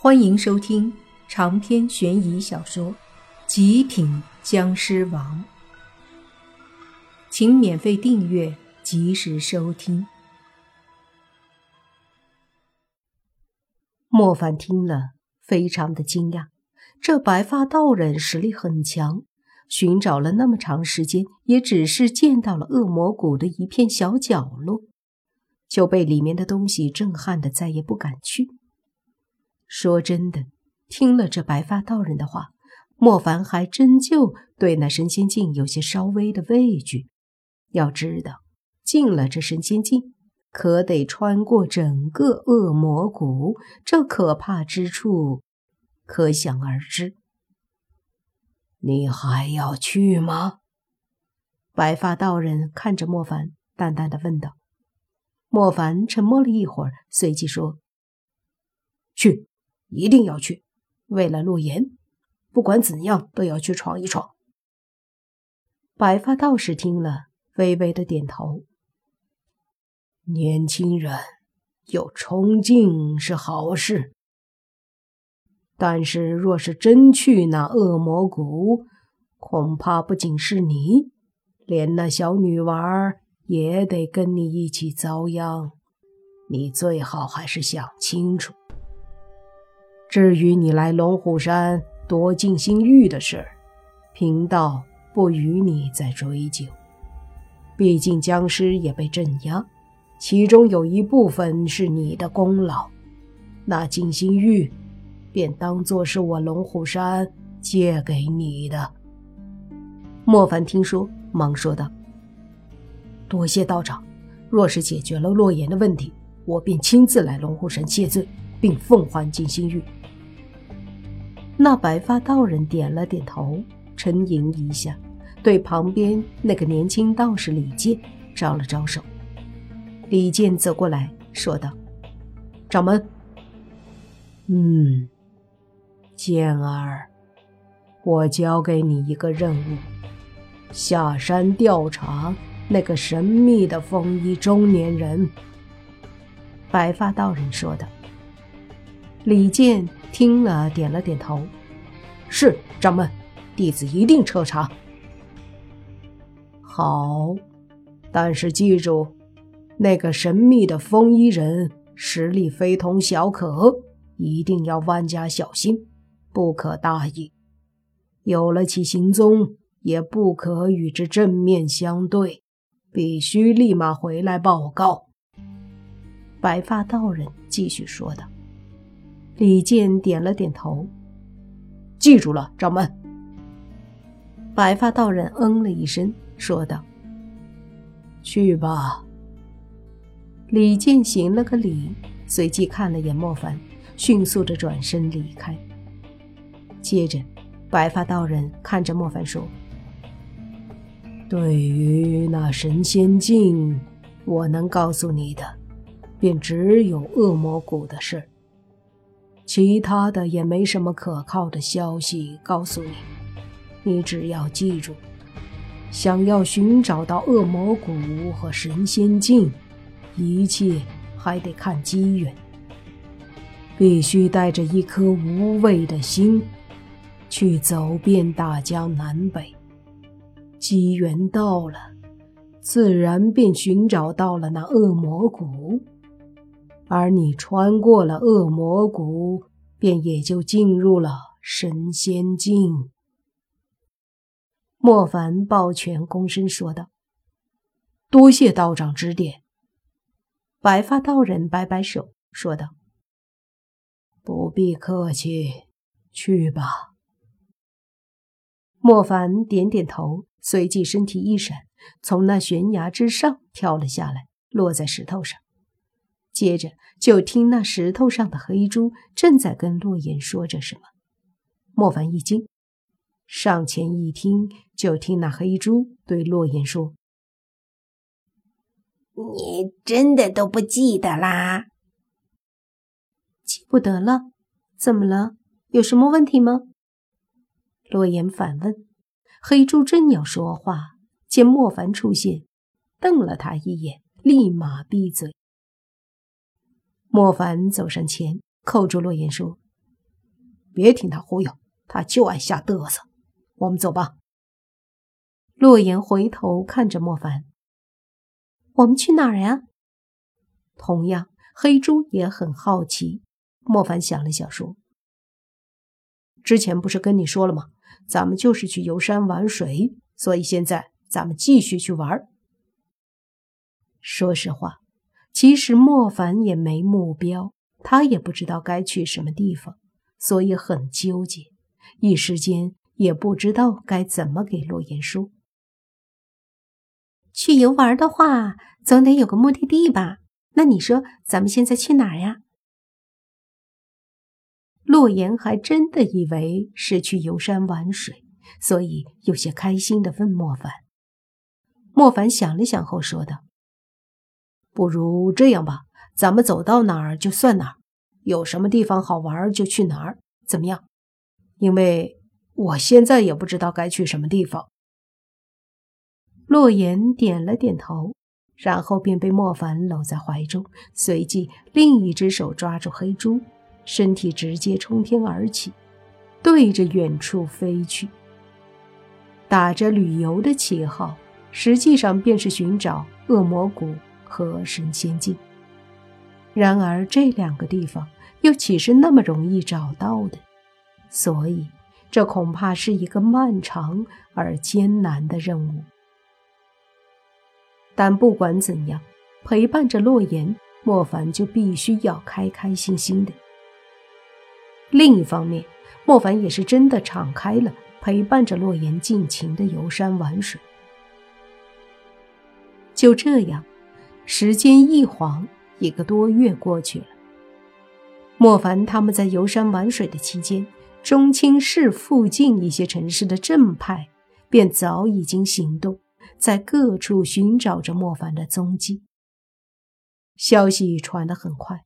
欢迎收听长篇悬疑小说《极品僵尸王》，请免费订阅，及时收听。莫凡听了，非常的惊讶，这白发道人实力很强，寻找了那么长时间，也只是见到了恶魔谷的一片小角落，就被里面的东西震撼的再也不敢去。说真的，听了这白发道人的话，莫凡还真就对那神仙境有些稍微的畏惧。要知道，进了这神仙境，可得穿过整个恶魔谷，这可怕之处可想而知。你还要去吗？白发道人看着莫凡，淡淡的问道。莫凡沉默了一会儿，随即说：“去。”一定要去，为了洛言，不管怎样都要去闯一闯。白发道士听了，微微的点头。年轻人有冲劲是好事，但是若是真去那恶魔谷，恐怕不仅是你，连那小女娃也得跟你一起遭殃。你最好还是想清楚。至于你来龙虎山夺静心玉的事，贫道不与你再追究。毕竟僵尸也被镇压，其中有一部分是你的功劳。那静心玉，便当做是我龙虎山借给你的。莫凡听说，忙说道：“多谢道长，若是解决了洛言的问题，我便亲自来龙虎山谢罪，并奉还静心玉。”那白发道人点了点头，沉吟一下，对旁边那个年轻道士李健招了招手。李健走过来说道：“掌门。”“嗯，健儿，我交给你一个任务，下山调查那个神秘的风衣中年人。”白发道人说道。李健。听了，点了点头。是掌门，弟子一定彻查。好，但是记住，那个神秘的风衣人实力非同小可，一定要万加小心，不可大意。有了其行踪，也不可与之正面相对，必须立马回来报告。白发道人继续说道。李健点了点头，记住了，掌门。白发道人嗯了一声，说道：“去吧。”李健行了个礼，随即看了眼莫凡，迅速的转身离开。接着，白发道人看着莫凡说：“对于那神仙境，我能告诉你的，便只有恶魔谷的事。”其他的也没什么可靠的消息告诉你，你只要记住，想要寻找到恶魔谷和神仙境，一切还得看机缘。必须带着一颗无畏的心，去走遍大江南北。机缘到了，自然便寻找到了那恶魔谷。而你穿过了恶魔谷，便也就进入了神仙境。莫凡抱拳躬身说道：“多谢道长指点。”白发道人摆摆手说道：“不必客气，去吧。”莫凡点点头，随即身体一闪，从那悬崖之上跳了下来，落在石头上。接着就听那石头上的黑猪正在跟洛言说着什么，莫凡一惊，上前一听，就听那黑猪对洛言说：“你真的都不记得啦？记不得了？怎么了？有什么问题吗？”洛言反问。黑猪正要说话，见莫凡出现，瞪了他一眼，立马闭嘴。莫凡走上前，扣住洛言说：“别听他忽悠，他就爱瞎嘚瑟。我们走吧。洛言回头看着莫凡：“我们去哪儿呀？”同样，黑猪也很好奇。莫凡想了想，说：“之前不是跟你说了吗？咱们就是去游山玩水，所以现在咱们继续去玩。”说实话，其实莫凡也没目标，他也不知道该去什么地方，所以很纠结，一时间也不知道该怎么给洛言说。去游玩的话，总得有个目的地吧？那你说，咱们现在去哪儿呀？洛言还真的以为是去游山玩水，所以有些开心的问莫凡。莫凡想了想后说道：“不如这样吧，咱们走到哪儿就算哪儿，有什么地方好玩就去哪儿，怎么样？因为我现在也不知道该去什么地方。”洛言点了点头，然后便被莫凡搂在怀中，随即另一只手抓住黑猪，身体直接冲天而起，对着远处飞去。打着旅游的旗号，实际上便是寻找恶魔谷和神仙境。然而这两个地方又岂是那么容易找到的？所以这恐怕是一个漫长而艰难的任务。但不管怎样，陪伴着洛言，莫凡就必须要开开心心的。另一方面，莫凡也是真的敞开了，陪伴着洛言尽情的游山玩水。就这样，时间一晃，一个多月过去了。莫凡他们在游山玩水的期间，中青市附近一些城市的正派便早已经行动。在各处寻找着莫凡的踪迹。消息传得很快，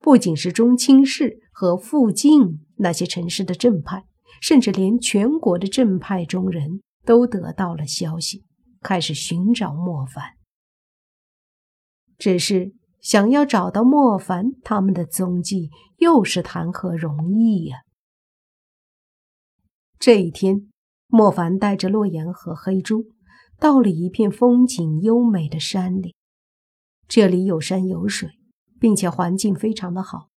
不仅是中青市和附近那些城市的正派，甚至连全国的正派中人都得到了消息，开始寻找莫凡。只是想要找到莫凡他们的踪迹，又是谈何容易呀！这一天，莫凡带着洛言和黑猪。到了一片风景优美的山里，这里有山有水，并且环境非常的好。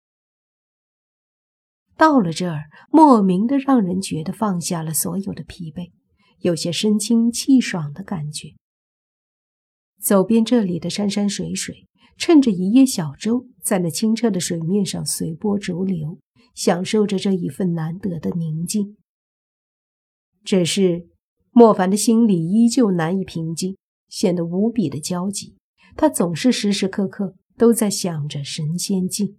到了这儿，莫名的让人觉得放下了所有的疲惫，有些神清气爽的感觉。走遍这里的山山水水，趁着一叶小舟在那清澈的水面上随波逐流，享受着这一份难得的宁静。只是。莫凡的心里依旧难以平静，显得无比的焦急。他总是时时刻刻都在想着神仙境。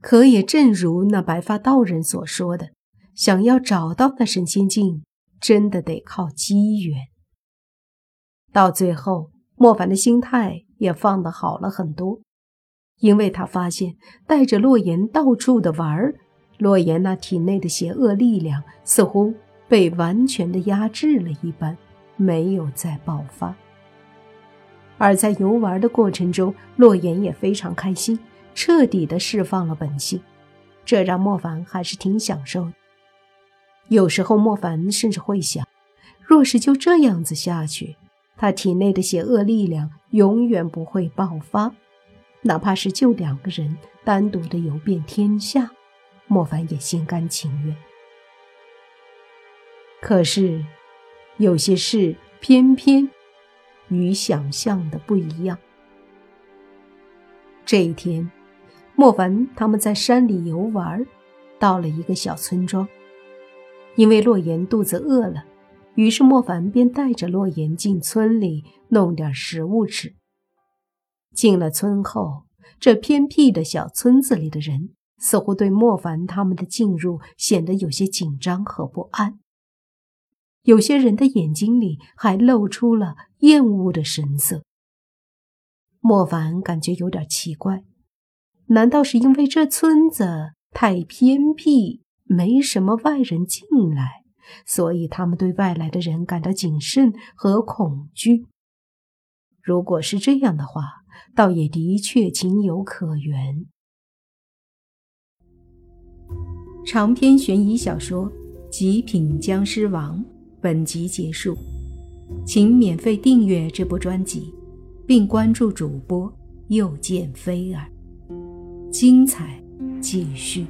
可也正如那白发道人所说的，想要找到那神仙境，真的得靠机缘。到最后，莫凡的心态也放得好了很多，因为他发现带着洛言到处的玩儿，洛言那体内的邪恶力量似乎。被完全的压制了一般，没有再爆发。而在游玩的过程中，洛言也非常开心，彻底的释放了本性，这让莫凡还是挺享受的。有时候，莫凡甚至会想，若是就这样子下去，他体内的邪恶力量永远不会爆发，哪怕是就两个人单独的游遍天下，莫凡也心甘情愿。可是，有些事偏偏与想象的不一样。这一天，莫凡他们在山里游玩，到了一个小村庄。因为洛言肚子饿了，于是莫凡便带着洛言进村里弄点食物吃。进了村后，这偏僻的小村子里的人似乎对莫凡他们的进入显得有些紧张和不安。有些人的眼睛里还露出了厌恶的神色。莫凡感觉有点奇怪，难道是因为这村子太偏僻，没什么外人进来，所以他们对外来的人感到谨慎和恐惧？如果是这样的话，倒也的确情有可原。长篇悬疑小说《极品僵尸王》本集结束，请免费订阅这部专辑，并关注主播又见菲儿，精彩继续。